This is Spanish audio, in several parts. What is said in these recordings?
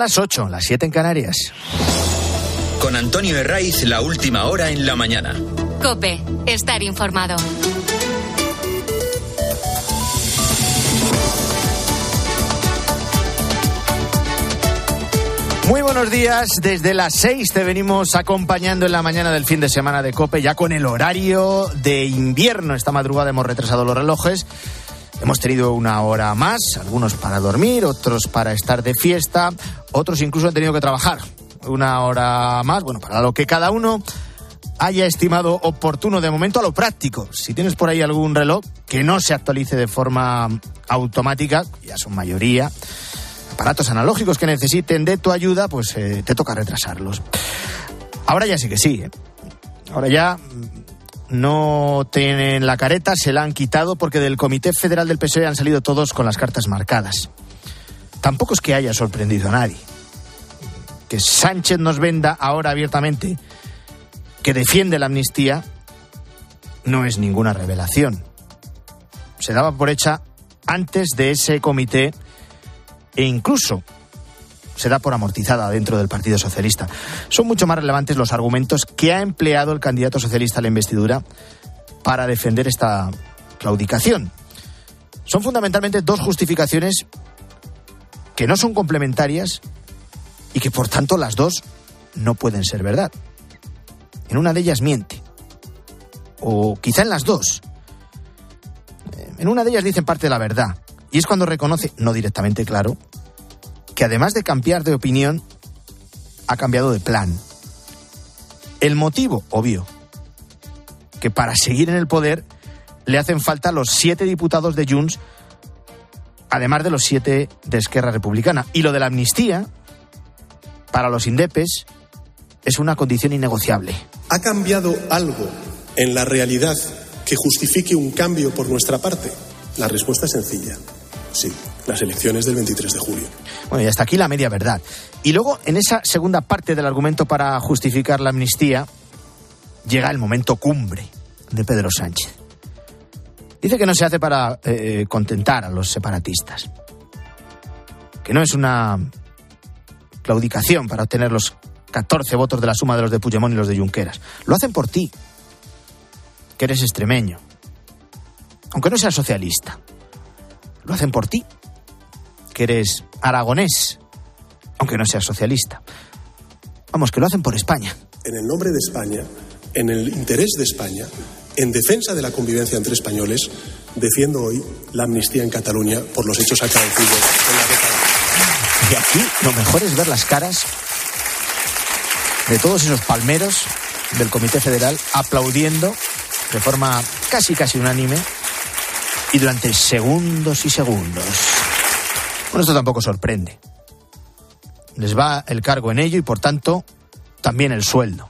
las 8, las 7 en Canarias. Con Antonio Herraiz, la última hora en la mañana. Cope, estar informado. Muy buenos días, desde las 6 te venimos acompañando en la mañana del fin de semana de Cope, ya con el horario de invierno. Esta madrugada hemos retrasado los relojes. Hemos tenido una hora más, algunos para dormir, otros para estar de fiesta, otros incluso han tenido que trabajar una hora más, bueno, para lo que cada uno haya estimado oportuno de momento a lo práctico. Si tienes por ahí algún reloj que no se actualice de forma automática, ya son mayoría, aparatos analógicos que necesiten de tu ayuda, pues eh, te toca retrasarlos. Ahora ya sí que sí. ¿eh? Ahora ya no tienen la careta, se la han quitado porque del Comité Federal del PSOE han salido todos con las cartas marcadas. Tampoco es que haya sorprendido a nadie. Que Sánchez nos venda ahora abiertamente que defiende la amnistía no es ninguna revelación. Se daba por hecha antes de ese comité e incluso se da por amortizada dentro del Partido Socialista. Son mucho más relevantes los argumentos que ha empleado el candidato socialista a la investidura para defender esta claudicación. Son fundamentalmente dos justificaciones que no son complementarias y que por tanto las dos no pueden ser verdad. En una de ellas miente. O quizá en las dos. En una de ellas dicen parte de la verdad. Y es cuando reconoce, no directamente claro, que además de cambiar de opinión, ha cambiado de plan. El motivo, obvio, que para seguir en el poder le hacen falta los siete diputados de Junts, además de los siete de Esquerra Republicana. Y lo de la amnistía, para los indepes, es una condición innegociable. ¿Ha cambiado algo en la realidad que justifique un cambio por nuestra parte? La respuesta es sencilla. Sí, las elecciones del 23 de julio. Bueno, y hasta aquí la media verdad. Y luego, en esa segunda parte del argumento para justificar la amnistía, llega el momento cumbre de Pedro Sánchez. Dice que no se hace para eh, contentar a los separatistas. Que no es una claudicación para obtener los 14 votos de la suma de los de Puigdemont y los de Junqueras. Lo hacen por ti, que eres extremeño. Aunque no seas socialista. Lo hacen por ti, que eres aragonés, aunque no seas socialista. Vamos, que lo hacen por España. En el nombre de España, en el interés de España, en defensa de la convivencia entre españoles, defiendo hoy la amnistía en Cataluña por los hechos acaecidos en la década. Y aquí lo mejor es ver las caras de todos esos palmeros del Comité Federal aplaudiendo de forma casi casi unánime y durante segundos y segundos. Bueno, esto tampoco sorprende. Les va el cargo en ello y por tanto también el sueldo.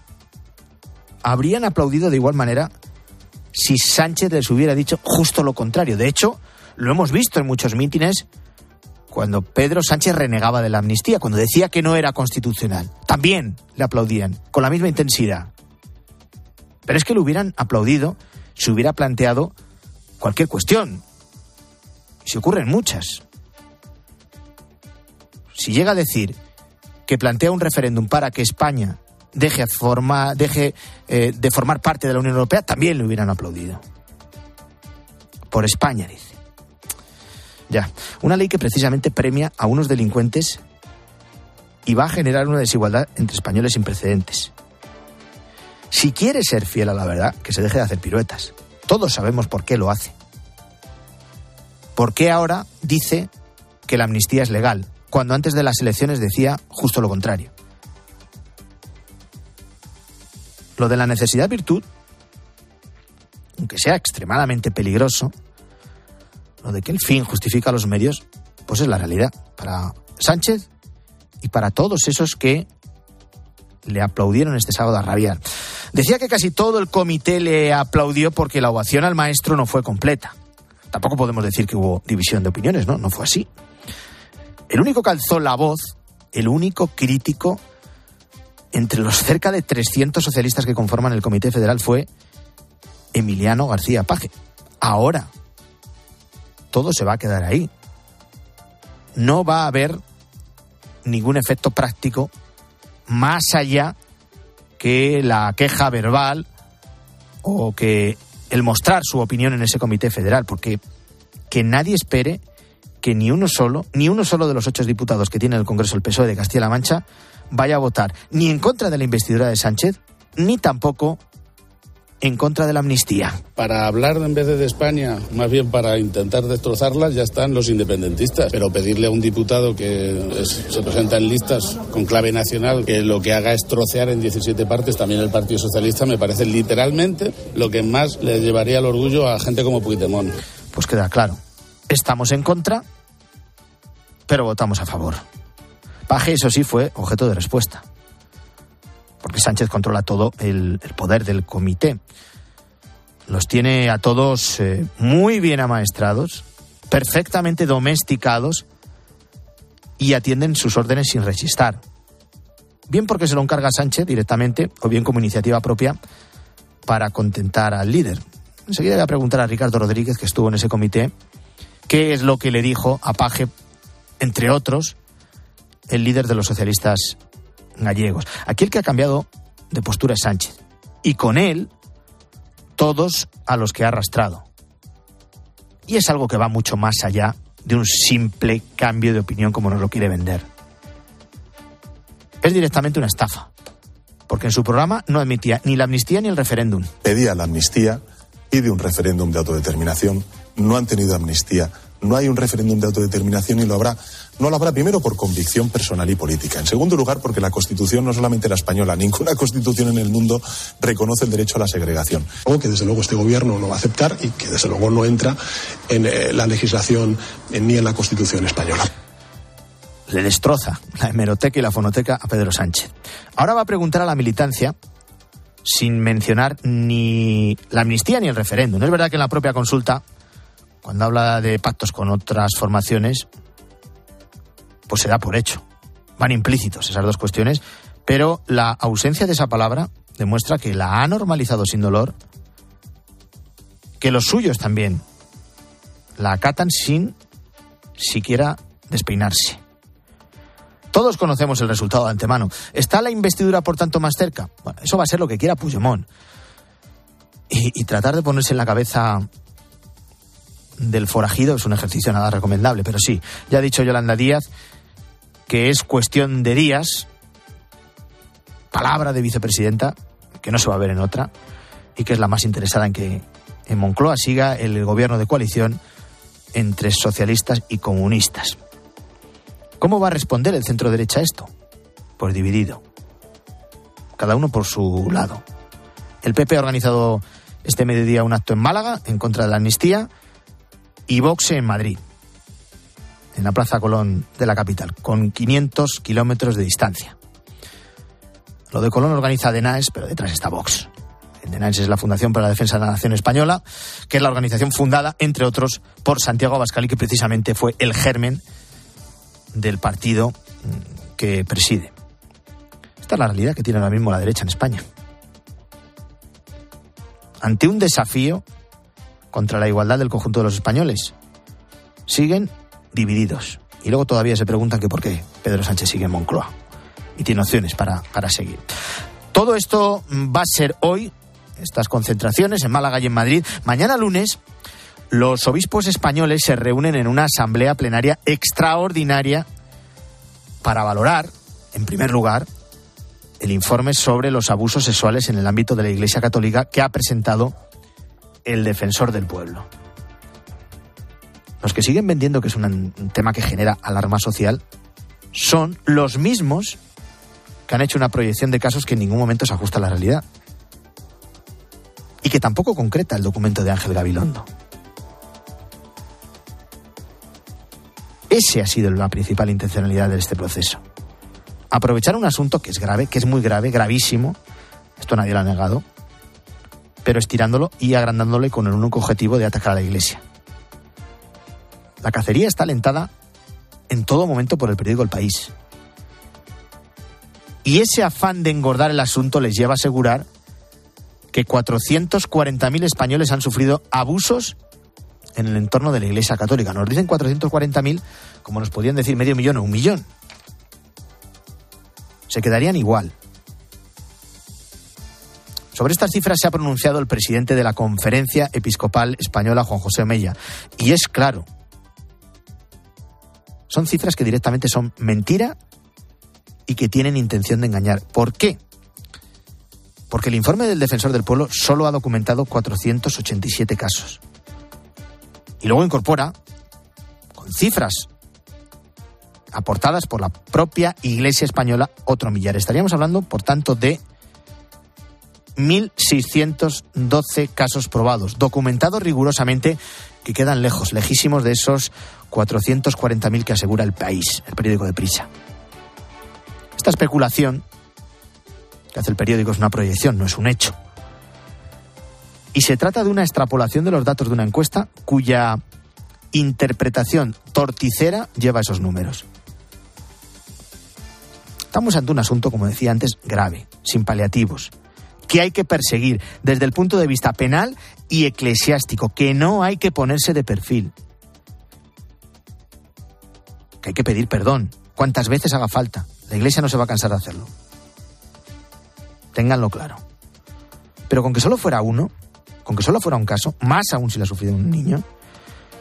Habrían aplaudido de igual manera si Sánchez les hubiera dicho justo lo contrario. De hecho, lo hemos visto en muchos mítines cuando Pedro Sánchez renegaba de la amnistía, cuando decía que no era constitucional. También le aplaudían, con la misma intensidad. Pero es que le hubieran aplaudido si hubiera planteado cualquier cuestión. Se ocurren muchas. Si llega a decir que plantea un referéndum para que España deje, eh, de formar parte de la Unión Europea, también le hubieran aplaudido. Por España, dice. Ya, una ley que precisamente premia a unos delincuentes y va a generar una desigualdad entre españoles sin precedentes. Si quiere ser fiel a la verdad, que se deje de hacer piruetas. Todos sabemos por qué lo hace. ¿Por qué ahora dice que la amnistía es legal, cuando antes de las elecciones decía justo lo contrario? Lo de la necesidad virtud, aunque sea extremadamente peligroso, lo de que el fin justifica los medios, pues es la realidad para Sánchez y para todos esos que le aplaudieron este sábado a rabiar. Decía que casi todo el comité le aplaudió porque la ovación al maestro no fue completa. Tampoco podemos decir que hubo división de opiniones, ¿no? No fue así. El único que alzó la voz, el único crítico entre los cerca de 300 socialistas que conforman el Comité Federal fue Emiliano García Paje. Ahora, todo se va a quedar ahí. No va a haber ningún efecto práctico más allá que la queja verbal o que el mostrar su opinión en ese comité federal, porque que nadie espere que ni uno solo, ni uno solo de los ocho diputados que tiene el Congreso el PSOE de Castilla-La Mancha vaya a votar ni en contra de la investidura de Sánchez, ni tampoco en contra de la amnistía. Para hablar en vez de, de España, más bien para intentar destrozarla, ya están los independentistas. Pero pedirle a un diputado que es, se presenta en listas con clave nacional que lo que haga es trocear en 17 partes también el Partido Socialista me parece literalmente lo que más le llevaría al orgullo a gente como Puigdemont. Pues queda claro. Estamos en contra, pero votamos a favor. Paje, eso sí, fue objeto de respuesta porque Sánchez controla todo el, poder del comité. Los tiene a todos eh, muy bien amaestrados, perfectamente domesticados y atienden sus órdenes sin rechistar. Bien porque se lo encarga Sánchez directamente o bien como iniciativa propia para contentar al líder. Enseguida voy a preguntar a Ricardo Rodríguez, que estuvo en ese comité, qué es lo que le dijo a Paje, entre otros, el líder de los socialistas gallegos. Aquí el que ha cambiado de postura es Sánchez. Y con él, todos a los que ha arrastrado. Y es algo que va mucho más allá de un simple cambio de opinión como nos lo quiere vender. Es directamente una estafa. Porque en su programa no admitía ni la amnistía ni el referéndum. Pedía la amnistía, pide un referéndum de autodeterminación, no han tenido amnistía, no hay un referéndum de autodeterminación y lo habrá. No lo habrá primero por convicción personal y política. En segundo lugar, porque la Constitución, no solamente la española, ninguna Constitución en el mundo reconoce el derecho a la segregación. Algo que desde luego este gobierno no va a aceptar y que desde luego no entra en eh, la legislación eh, ni en la Constitución española. Le destroza la hemeroteca y la fonoteca a Pedro Sánchez. Ahora va a preguntar a la militancia sin mencionar ni la amnistía ni el referéndum. Es verdad que en la propia consulta, cuando habla de pactos con otras formaciones, pues se da por hecho. Van implícitos esas dos cuestiones, pero la ausencia de esa palabra demuestra que la ha normalizado sin dolor, que los suyos también la acatan sin siquiera despeinarse. Todos conocemos el resultado de antemano. ¿Está la investidura, por tanto, más cerca? Bueno, eso va a ser lo que quiera Puigdemont. Y, y tratar de ponerse en la cabeza del forajido es un ejercicio nada recomendable, pero sí, ya ha dicho Yolanda Díaz que es cuestión de días, palabra de vicepresidenta, que no se va a ver en otra, y que es la más interesada en que en Moncloa siga el gobierno de coalición entre socialistas y comunistas. ¿Cómo va a responder el centro derecha a esto? Pues dividido. Cada uno por su lado. El PP ha organizado este mediodía un acto en Málaga en contra de la amnistía y Vox en Madrid, en la Plaza Colón de la capital, con 500 kilómetros de distancia. Lo de Colón organiza DENAES, pero detrás está Vox. DENAES es la Fundación para la Defensa de la Nación Española, que es la organización fundada, entre otros, por Santiago Abascal y que precisamente fue el germen del partido que preside. Esta es la realidad que tiene ahora mismo la derecha en España. Ante un desafío contra la igualdad del conjunto de los españoles, siguen divididos. Y luego todavía se preguntan que por qué Pedro Sánchez sigue en Moncloa. Y tiene opciones para, para seguir. Todo esto va a ser hoy, estas concentraciones en Málaga y en Madrid. Mañana lunes, los obispos españoles se reúnen en una asamblea plenaria extraordinaria para valorar, en primer lugar, el informe sobre los abusos sexuales en el ámbito de la Iglesia Católica que ha presentado el defensor del pueblo. Los que siguen vendiendo que es un tema que genera alarma social son los mismos que han hecho una proyección de casos que en ningún momento se ajusta a la realidad. Y que tampoco concreta el documento de Ángel Gabilondo. Ese ha sido la principal intencionalidad de este proceso. Aprovechar un asunto que es grave, que es muy grave, gravísimo, esto nadie lo ha negado, pero estirándolo y agrandándole con el único objetivo de atacar a la Iglesia. La cacería está alentada en todo momento por el periódico El País. Y ese afán de engordar el asunto les lleva a asegurar que 440.000 españoles han sufrido abusos en el entorno de la Iglesia Católica. Nos dicen 440.000 como nos podían decir medio millón o un millón. se quedarían igual. Sobre estas cifras se ha pronunciado el presidente de la Conferencia Episcopal Española, Juan José Mella. Y es claro, son cifras que directamente son mentira y que tienen intención de engañar. ¿Por qué? Porque el informe del defensor del pueblo solo ha documentado 487 casos. Y luego incorpora, con cifras aportadas por la propia Iglesia Española, otro millar. Estaríamos hablando, por tanto, de 1.612 casos probados, documentados rigurosamente, que quedan lejos, lejísimos de esos 440.000 que asegura el país, el periódico de Prisa. Esta especulación que hace el periódico es una proyección, no es un hecho. Y se trata de una extrapolación de los datos de una encuesta cuya interpretación torticera lleva esos números. Estamos ante un asunto, como decía antes, grave, sin paliativos, que hay que perseguir desde el punto de vista penal y eclesiástico, que no hay que ponerse de perfil, que hay que pedir perdón, cuantas veces haga falta. La Iglesia no se va a cansar de hacerlo. Ténganlo claro. Pero con que solo fuera uno, con que solo fuera un caso, más aún si lo ha sufrido un niño,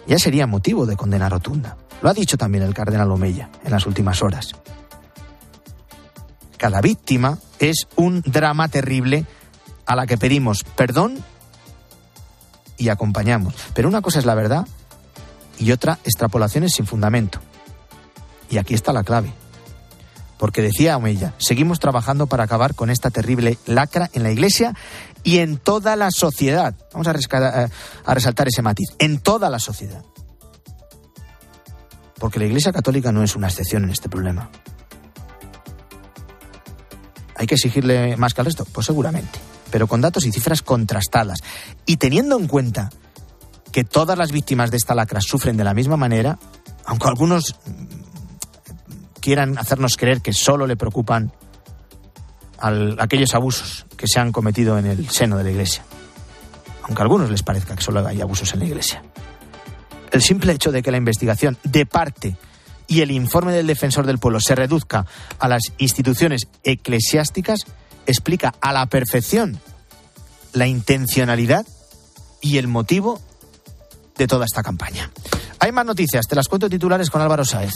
ya sería motivo de condena rotunda. Lo ha dicho también el cardenal Omeya en las últimas horas. Cada víctima es un drama terrible a la que pedimos perdón y acompañamos. Pero una cosa es la verdad y otra extrapolaciones sin fundamento. Y aquí está la clave. Porque decía Omeya, seguimos trabajando para acabar con esta terrible lacra en la Iglesia y en toda la sociedad. Vamos a, eh, a resaltar ese matiz. En toda la sociedad. Porque la Iglesia Católica no es una excepción en este problema. ¿Hay que exigirle más que al resto? Pues seguramente. Pero con datos y cifras contrastadas. Y teniendo en cuenta que todas las víctimas de esta lacra sufren de la misma manera, aunque algunos quieran hacernos creer que solo le preocupan aquellos abusos que se han cometido en el seno de la Iglesia. Aunque a algunos les parezca que solo hay abusos en la Iglesia. El simple hecho de que la investigación de parte y el informe del defensor del pueblo se reduzca a las instituciones eclesiásticas explica a la perfección la intencionalidad y el motivo de toda esta campaña. Hay más noticias, te las cuento titulares con Álvaro Sáez.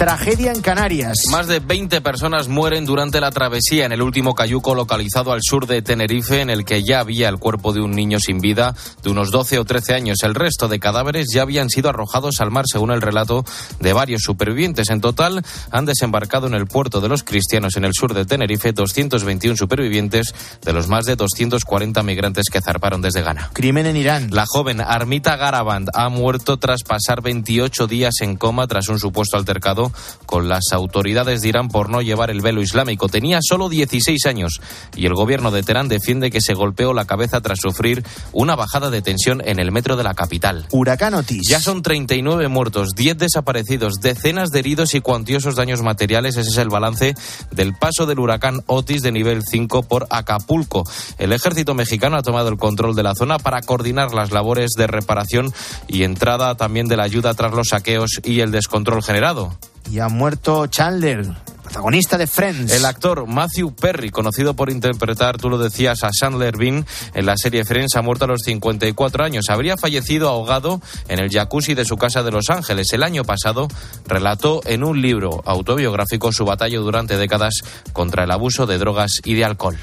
Tragedia en Canarias. Más de 20 personas mueren durante la travesía en el último cayuco localizado al sur de Tenerife, en el que ya había el cuerpo de un niño sin vida de unos 12 o 13 años. El resto de cadáveres ya habían sido arrojados al mar, según el relato de varios supervivientes. En total, han desembarcado en el puerto de los cristianos en el sur de Tenerife 221 supervivientes de los más de 240 migrantes que zarparon desde Ghana. Crimen en Irán. La joven Armita Garaband ha muerto tras pasar 28 días en coma tras un supuesto altercado con las autoridades de Irán por no llevar el velo islámico. Tenía solo 16 años y el gobierno de Teherán defiende que se golpeó la cabeza tras sufrir una bajada de tensión en el metro de la capital. Huracán Otis. Ya son 39 muertos, 10 desaparecidos, decenas de heridos y cuantiosos daños materiales. Ese es el balance del paso del huracán Otis de nivel 5 por Acapulco. El ejército mexicano ha tomado el control de la zona para coordinar las labores de reparación y entrada también de la ayuda tras los saqueos y el descontrol generado y ha muerto Chandler, protagonista de Friends. El actor Matthew Perry, conocido por interpretar, tú lo decías, a Chandler Bean en la serie Friends, ha muerto a los 54 años. Habría fallecido ahogado en el jacuzzi de su casa de Los Ángeles. El año pasado relató en un libro autobiográfico su batalla durante décadas contra el abuso de drogas y de alcohol.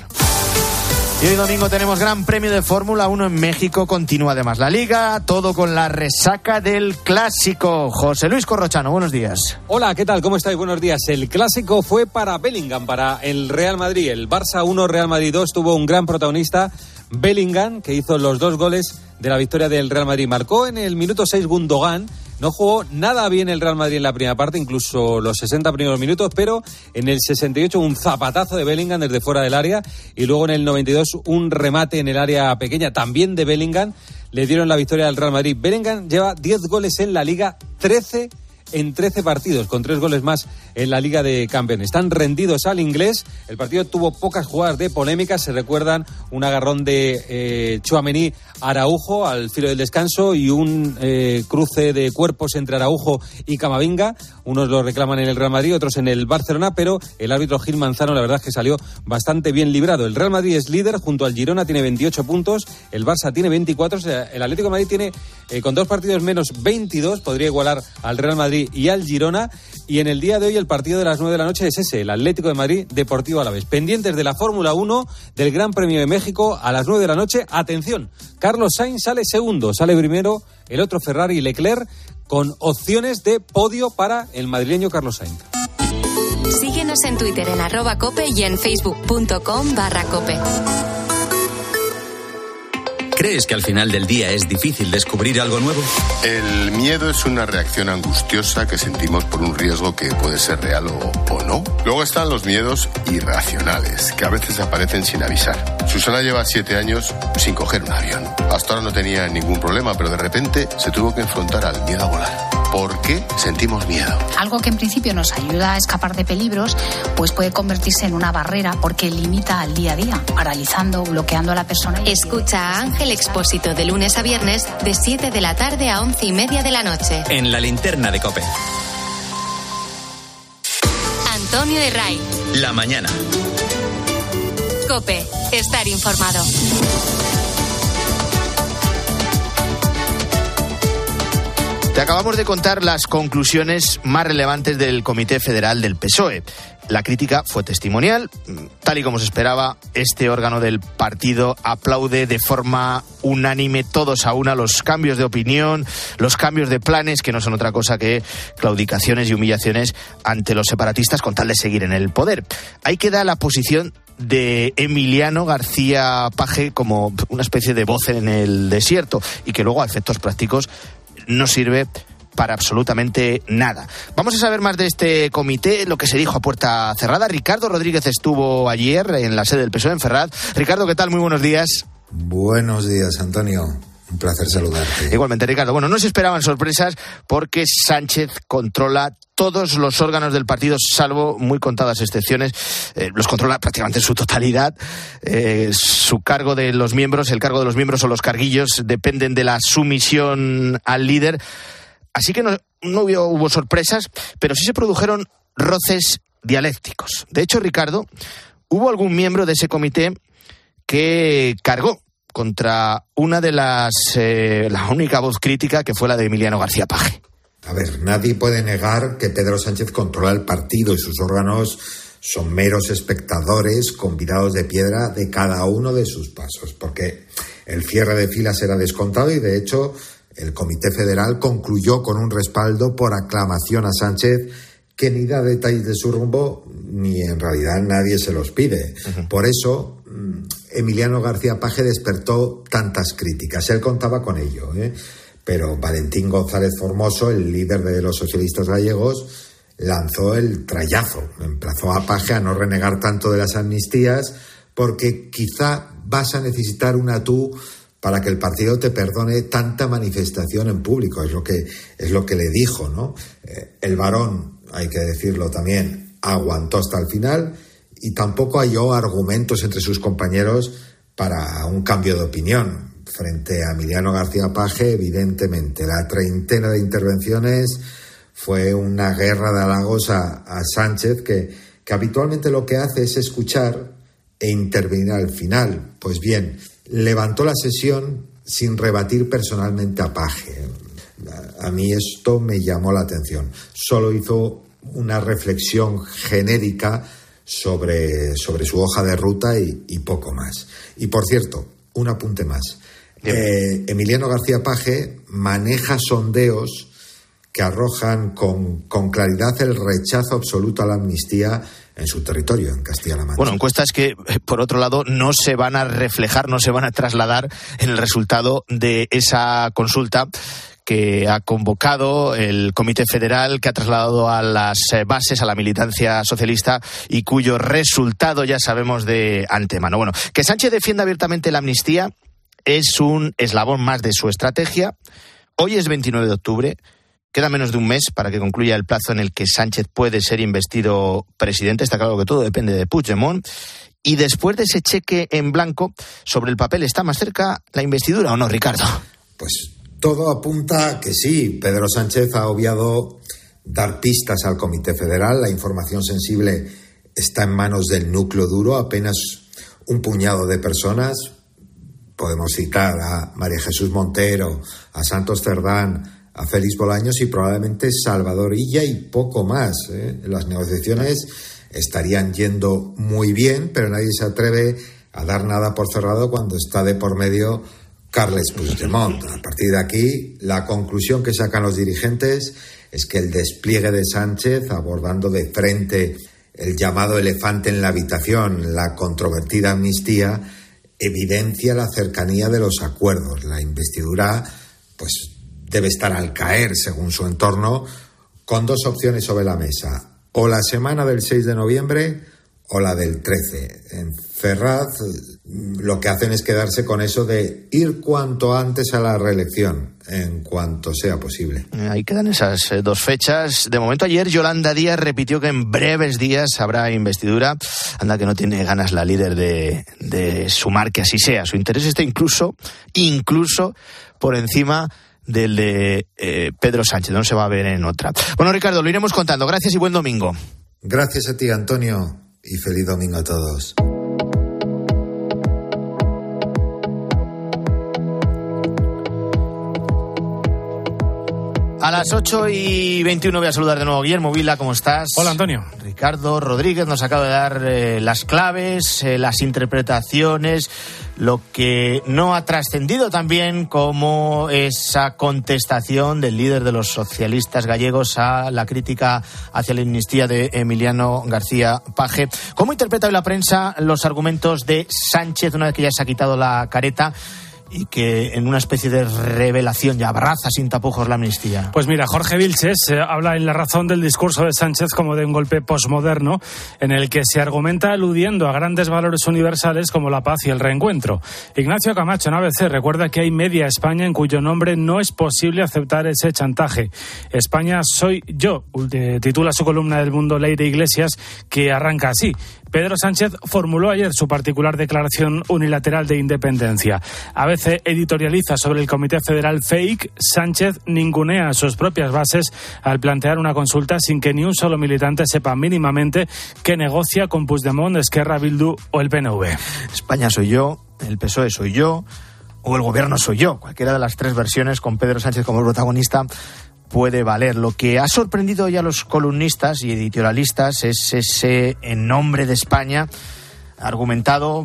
Y hoy domingo tenemos Gran Premio de Fórmula 1 en México. Continúa además la liga, todo con la resaca del clásico. José Luis Corrochano, buenos días. Hola, ¿qué tal? ¿Cómo estáis? Buenos días. El clásico fue para Bellingham, para el Real Madrid. El Barça 1, Real Madrid 2 tuvo un gran protagonista, Bellingham, que hizo los dos goles de la victoria del Real Madrid. Marcó en el minuto 6 Gundogan no jugó nada bien el Real Madrid en la primera parte, incluso los 60 primeros minutos, pero en el 68 un zapatazo de Bellingham desde fuera del área y luego en el 92 un remate en el área pequeña también de Bellingham. Le dieron la victoria al Real Madrid. Bellingham lleva 10 goles en la liga, 13 en 13 partidos, con tres goles más en la Liga de Campeones. Están rendidos al inglés. El partido tuvo pocas jugadas de polémica. Se recuerdan un agarrón de eh, Chuamení Araujo al filo del descanso y un eh, cruce de cuerpos entre Araujo y Camavinga. Unos lo reclaman en el Real Madrid, otros en el Barcelona, pero el árbitro Gil Manzano la verdad es que salió bastante bien librado. El Real Madrid es líder junto al Girona, tiene 28 puntos, el Barça tiene 24, o sea, el Atlético de Madrid tiene eh, con dos partidos menos 22, podría igualar al Real Madrid y al Girona. Y en el día de hoy el partido de las 9 de la noche es ese, el Atlético de Madrid Deportivo a la vez. Pendientes de la Fórmula 1 del Gran Premio de México a las 9 de la noche. Atención, Carlos Sainz sale segundo, sale primero el otro Ferrari Leclerc con opciones de podio para el madrileño Carlos Sainz. Síguenos en Twitter en arroba cope y en facebook.com barra cope. ¿Crees que al final del día es difícil descubrir algo nuevo? El miedo es una reacción angustiosa que sentimos por un riesgo que puede ser real o, o, no. Luego están los miedos irracionales, que a veces aparecen sin avisar. Susana lleva siete años sin coger un avión. Hasta ahora no tenía ningún problema, pero de repente se tuvo que enfrentar al miedo a volar. ¿Por qué sentimos miedo? Algo que en principio nos ayuda a escapar de peligros, pues puede convertirse en una barrera porque limita al día a día, paralizando, bloqueando a la persona. Escucha a Ángel Expósito de lunes a viernes de 7 de la tarde a 11 y media de la noche. En la linterna de Cope. Antonio de Ray. La mañana. Cope. Estar informado. Te acabamos de contar las conclusiones más relevantes del Comité Federal del PSOE. La crítica fue testimonial. Tal y como se esperaba, este órgano del partido aplaude de forma unánime, todos a una, los cambios de opinión, los cambios de planes, que no son otra cosa que claudicaciones y humillaciones ante los separatistas con tal de seguir en el poder. Ahí queda la posición de Emiliano García Paje como una especie de voz en el desierto y que luego a efectos prácticos no sirve para absolutamente nada. Vamos a saber más de este comité, lo que se dijo a puerta cerrada. Ricardo Rodríguez estuvo ayer en la sede del PSOE en Ferraz. Ricardo, ¿qué tal? Muy buenos días. Buenos días, Antonio. Un placer saludarte. Igualmente, Ricardo. Bueno, no se esperaban sorpresas porque Sánchez controla todos los órganos del partido, salvo muy contadas excepciones. Eh, los controla prácticamente en su totalidad. Eh, su cargo de los miembros, el cargo de los miembros o los carguillos dependen de la sumisión al líder. Así que no, no hubo, hubo sorpresas, pero sí se produjeron roces dialécticos. De hecho, Ricardo, hubo algún miembro de ese comité que cargó contra una de las, eh, la única voz crítica que fue la de Emiliano García Paje. A ver, nadie puede negar que Pedro Sánchez controla el partido y sus órganos son meros espectadores convidados de piedra de cada uno de sus pasos, porque el cierre de filas era descontado y de hecho el Comité Federal concluyó con un respaldo por aclamación a Sánchez que ni da detalles de su rumbo ni en realidad nadie se los pide. Uh -huh. Por eso Emiliano García Paje despertó tantas críticas. Él contaba con ello, ¿eh? pero Valentín González Formoso, el líder de los socialistas gallegos, lanzó el trayazo, emplazó a Paje a no renegar tanto de las amnistías, porque quizá vas a necesitar una tú para que el partido te perdone tanta manifestación en público, es lo que, es lo que le dijo, ¿no? Eh, el varón, hay que decirlo también, aguantó hasta el final y tampoco halló argumentos entre sus compañeros para un cambio de opinión. Frente a Emiliano García Paje, evidentemente, la treintena de intervenciones fue una guerra de halagos a, a Sánchez, que, que habitualmente lo que hace es escuchar e intervenir al final. Pues bien, levantó la sesión sin rebatir personalmente a Paje. A mí esto me llamó la atención. Solo hizo una reflexión genérica sobre, sobre su hoja de ruta y, y, poco más. Y por cierto, un apunte más. Eh, Emiliano García Paje maneja sondeos que arrojan con, con, claridad el rechazo absoluto a la amnistía en su territorio, en Castilla-La Mancha. Bueno, encuestas que, por otro lado, no se van a reflejar, no se van a trasladar en el resultado de esa consulta que ha convocado el Comité Federal, que ha trasladado a las bases a la militancia socialista y cuyo resultado ya sabemos de antemano. Bueno, que Sánchez defienda abiertamente la amnistía es un eslabón más de su estrategia. Hoy es 29 de octubre Queda menos de un mes para que concluya el plazo en el que Sánchez puede ser investido presidente. Está claro que todo depende de Puigdemont. Y después de ese cheque en blanco, sobre el papel está más cerca la investidura o no, Ricardo. Pues todo apunta a que sí. Pedro Sánchez ha obviado dar pistas al Comité Federal. La información sensible está en manos del núcleo duro, apenas un puñado de personas. Podemos citar a María Jesús Montero, a Santos Cerdán, a Félix Bolaños y probablemente Salvador Illa y poco más. ¿eh? Las negociaciones estarían yendo muy bien, pero nadie se atreve a dar nada por cerrado cuando está de por medio Carles Puigdemont. A partir de aquí, la conclusión que sacan los dirigentes es que el despliegue de Sánchez, abordando de frente el llamado elefante en la habitación, la controvertida amnistía, evidencia la cercanía de los acuerdos. La investidura, pues, debe estar al caer, según su entorno, con dos opciones sobre la mesa o la semana del 6 de noviembre o la del 13. En Ferraz lo que hacen es quedarse con eso de ir cuanto antes a la reelección, en cuanto sea posible. Ahí quedan esas eh, dos fechas. De momento ayer Yolanda Díaz repitió que en breves días habrá investidura. Anda que no tiene ganas la líder de, de sumar que así sea. Su interés está incluso, incluso por encima del de eh, Pedro Sánchez. No se va a ver en otra. Bueno, Ricardo, lo iremos contando. Gracias y buen domingo. Gracias a ti, Antonio, y feliz domingo a todos. A las 8 y 21 voy a saludar de nuevo a Guillermo Vila, ¿cómo estás? Hola Antonio. Ricardo Rodríguez nos acaba de dar eh, las claves, eh, las interpretaciones, lo que no ha trascendido también como esa contestación del líder de los socialistas gallegos a la crítica hacia la amnistía de Emiliano García Paje. ¿Cómo interpreta hoy la prensa los argumentos de Sánchez una vez que ya se ha quitado la careta? Que en una especie de revelación ya abraza sin tapujos la amnistía. Pues mira, Jorge Vilches eh, habla en la razón del discurso de Sánchez como de un golpe posmoderno en el que se argumenta aludiendo a grandes valores universales como la paz y el reencuentro. Ignacio Camacho en ABC recuerda que hay media España en cuyo nombre no es posible aceptar ese chantaje. España soy yo, titula su columna del mundo Ley de Iglesias que arranca así. Pedro Sánchez formuló ayer su particular declaración unilateral de independencia. A veces editorializa sobre el Comité Federal Fake. Sánchez ningunea sus propias bases al plantear una consulta sin que ni un solo militante sepa mínimamente que negocia con Puigdemont, Esquerra, Bildu o el PNV. España soy yo, el PSOE soy yo o el gobierno soy yo. Cualquiera de las tres versiones con Pedro Sánchez como protagonista puede valer. Lo que ha sorprendido ya a los columnistas y editorialistas es ese en nombre de España argumentado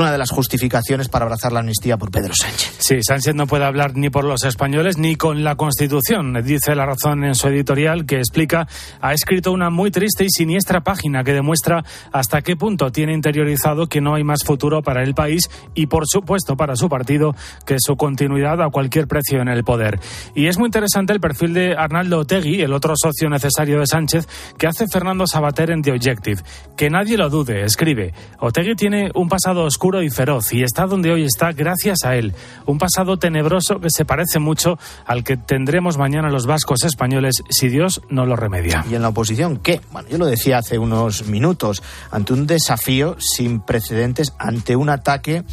una de las justificaciones para abrazar la amnistía por Pedro Sánchez. Sí, Sánchez no puede hablar ni por los españoles ni con la Constitución, dice la razón en su editorial que explica, ha escrito una muy triste y siniestra página que demuestra hasta qué punto tiene interiorizado que no hay más futuro para el país y por supuesto para su partido que su continuidad a cualquier precio en el poder. Y es muy interesante el perfil de Arnaldo Otegui, el otro socio necesario de Sánchez, que hace Fernando Sabater en The Objective. Que nadie lo dude, escribe. Otegui tiene un pasado oscuro y feroz y está donde hoy está gracias a él. Un pasado tenebroso que se parece mucho al que tendremos mañana los vascos españoles si Dios no lo remedia. ¿Y en la oposición qué? Bueno, yo lo decía hace unos minutos, ante un desafío sin precedentes, ante un ataque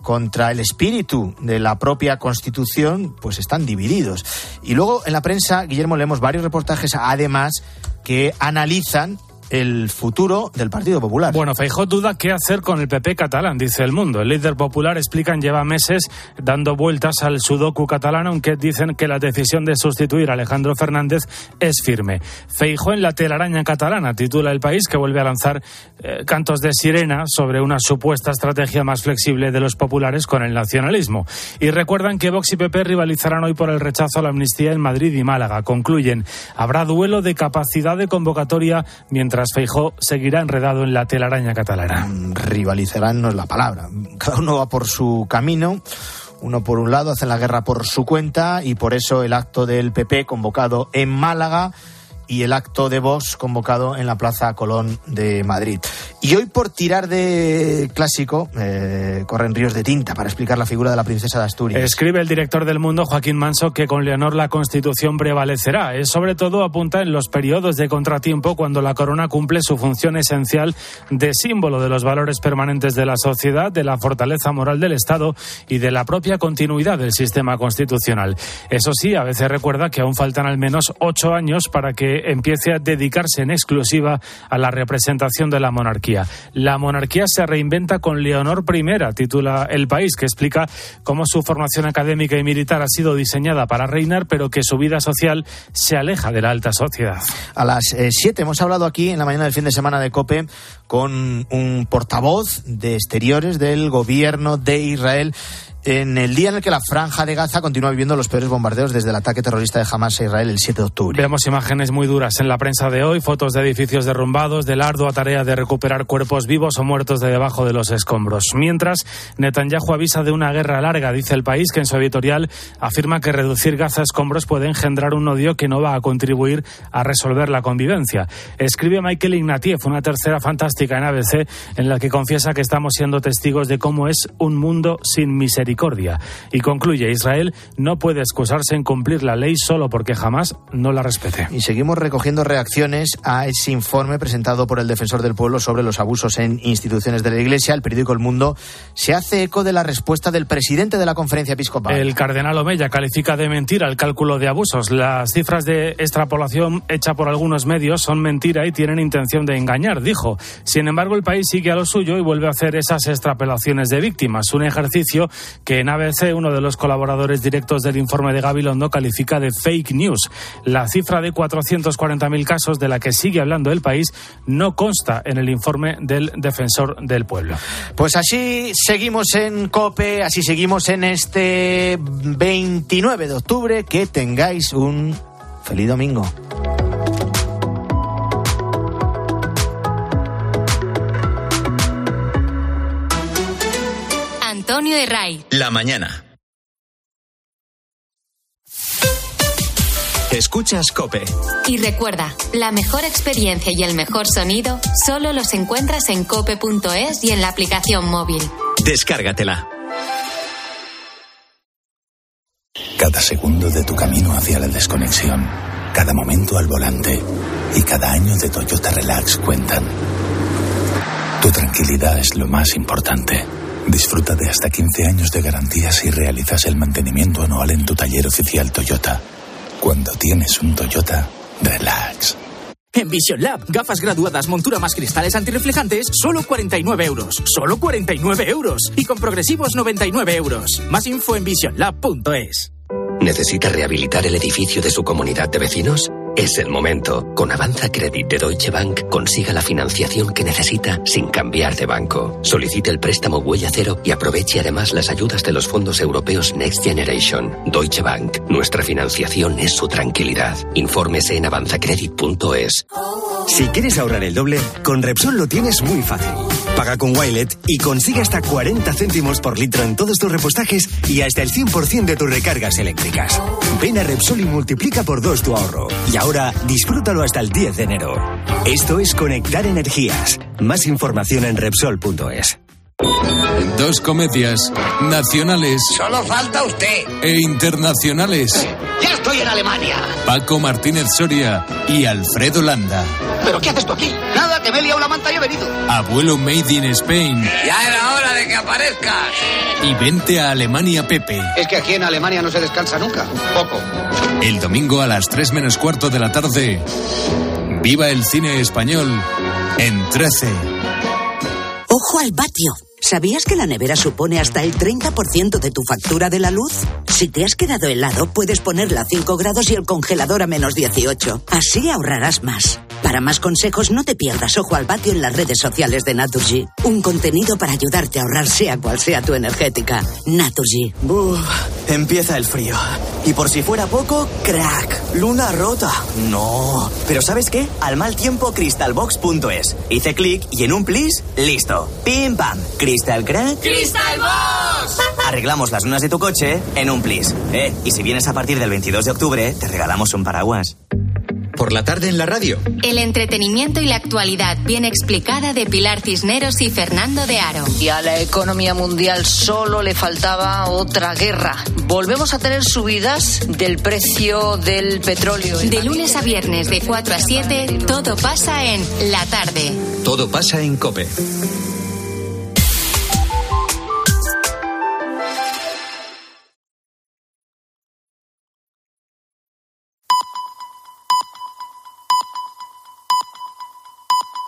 contra el espíritu de la propia Constitución, pues están divididos. Y luego en la prensa, Guillermo, leemos varios reportajes, además, que analizan el futuro del Partido Popular. Bueno, Feijó duda qué hacer con el PP catalán, dice el mundo. El líder popular, explican, lleva meses dando vueltas al sudoku catalán, aunque dicen que la decisión de sustituir a Alejandro Fernández es firme. Feijó en la telaraña catalana, titula el país, que vuelve a lanzar eh, cantos de sirena sobre una supuesta estrategia más flexible de los populares con el nacionalismo. Y recuerdan que Vox y PP rivalizarán hoy por el rechazo a la amnistía en Madrid y Málaga. Concluyen, habrá duelo de capacidad de convocatoria mientras Feijó seguirá enredado en la telaraña catalana. Rivalizarán no es la palabra. Cada uno va por su camino. Uno por un lado hace la guerra por su cuenta y por eso el acto del PP convocado en Málaga y el acto de Vox convocado en la Plaza Colón de Madrid. Y hoy, por tirar de clásico, eh, corren ríos de tinta para explicar la figura de la princesa de Asturias. Escribe el director del Mundo, Joaquín Manso, que con Leonor la Constitución prevalecerá. Es sobre todo apunta en los periodos de contratiempo cuando la corona cumple su función esencial de símbolo de los valores permanentes de la sociedad, de la fortaleza moral del Estado y de la propia continuidad del sistema constitucional. Eso sí, a veces recuerda que aún faltan al menos ocho años para que empiece a dedicarse en exclusiva a la representación de la monarquía. La monarquía se reinventa con Leonor I, titula El País, que explica cómo su formación académica y militar ha sido diseñada para reinar, pero que su vida social se aleja de la alta sociedad. A las 7 eh, hemos hablado aquí en la mañana del fin de semana de COPE con un portavoz de exteriores del gobierno de Israel en el día en el que la franja de Gaza continúa viviendo los peores bombardeos desde el ataque terrorista de Hamas a Israel el 7 de octubre. Vemos imágenes muy duras en la prensa de hoy, fotos de edificios derrumbados, de la ardua tarea de recuperar cuerpos vivos o muertos de debajo de los escombros. Mientras, Netanyahu avisa de una guerra larga, dice el país, que en su editorial afirma que reducir Gaza a escombros puede engendrar un odio que no va a contribuir a resolver la convivencia. Escribe Michael Ignatieff, una tercera fantástica en ABC, en la que confiesa que estamos siendo testigos de cómo es un mundo sin misericordia y concluye, Israel no puede excusarse en cumplir la ley solo porque jamás no la respete. Y seguimos recogiendo reacciones a ese informe presentado por el defensor del pueblo sobre los abusos en instituciones de la Iglesia. El periódico El Mundo se hace eco de la respuesta del presidente de la conferencia episcopal. El cardenal Omeya califica de mentira el cálculo de abusos. Las cifras de extrapolación hecha por algunos medios son mentira y tienen intención de engañar, dijo. Sin embargo, el país sigue a lo suyo y vuelve a hacer esas extrapolaciones de víctimas, un ejercicio que en ABC uno de los colaboradores directos del informe de Gabilondo califica de fake news. La cifra de 440.000 casos de la que sigue hablando el país no consta en el informe del defensor del pueblo. Pues así seguimos en COPE, así seguimos en este 29 de octubre. Que tengáis un feliz domingo. Antonio de Ray. La mañana. Escuchas Cope. Y recuerda, la mejor experiencia y el mejor sonido solo los encuentras en cope.es y en la aplicación móvil. Descárgatela. Cada segundo de tu camino hacia la desconexión, cada momento al volante y cada año de Toyota Relax cuentan. Tu tranquilidad es lo más importante. Disfruta de hasta 15 años de garantía si realizas el mantenimiento anual en tu taller oficial Toyota. Cuando tienes un Toyota, relax. En Vision Lab, gafas graduadas, montura más cristales antirreflejantes, solo 49 euros. Solo 49 euros. Y con progresivos 99 euros. Más info en visionlab.es. ¿Necesita rehabilitar el edificio de su comunidad de vecinos? Es el momento. Con Avanza Credit de Deutsche Bank consiga la financiación que necesita sin cambiar de banco. Solicite el préstamo Huella Cero y aproveche además las ayudas de los fondos europeos Next Generation. Deutsche Bank. Nuestra financiación es su tranquilidad. Infórmese en avanzacredit.es. Si quieres ahorrar el doble, con Repsol lo tienes muy fácil. Paga con Wilet y consigue hasta 40 céntimos por litro en todos tus repostajes y hasta el 100% de tus recargas eléctricas. Ven a Repsol y multiplica por dos tu ahorro. Disfrútalo hasta el 10 de enero. Esto es Conectar Energías. Más información en Repsol.es. Dos comedias nacionales. Solo falta usted. E internacionales. Ya estoy en Alemania. Paco Martínez Soria y Alfredo Landa. ¿Pero qué haces tú aquí? Nada, que me he liado la manta y he venido. Abuelo Made in Spain. Ya era hora de que aparezcas. Y vente a Alemania Pepe. Es que aquí en Alemania no se descansa nunca. Poco. El domingo a las 3 menos cuarto de la tarde. Viva el cine español en 13. Ojo al vatio. ¿Sabías que la nevera supone hasta el 30% de tu factura de la luz? Si te has quedado helado, puedes ponerla a 5 grados y el congelador a menos 18. Así ahorrarás más. Para más consejos, no te pierdas Ojo al Vatio en las redes sociales de Naturgy. Un contenido para ayudarte a ahorrar sea cual sea tu energética. Naturgy. Uf, empieza el frío. Y por si fuera poco, crack. Luna rota. No. Pero ¿sabes qué? Al mal tiempo, crystalbox.es. Hice clic y en un plis, listo. Pim pam. Crystal crack. ¡Crystal Box! Arreglamos las lunas de tu coche en un plis. Eh, y si vienes a partir del 22 de octubre, te regalamos un paraguas. Por la tarde en la radio. El entretenimiento y la actualidad bien explicada de Pilar Cisneros y Fernando de Aro. Y a la economía mundial solo le faltaba otra guerra. Volvemos a tener subidas del precio del petróleo. De lunes a viernes de 4 a 7, todo pasa en La Tarde. Todo pasa en Cope.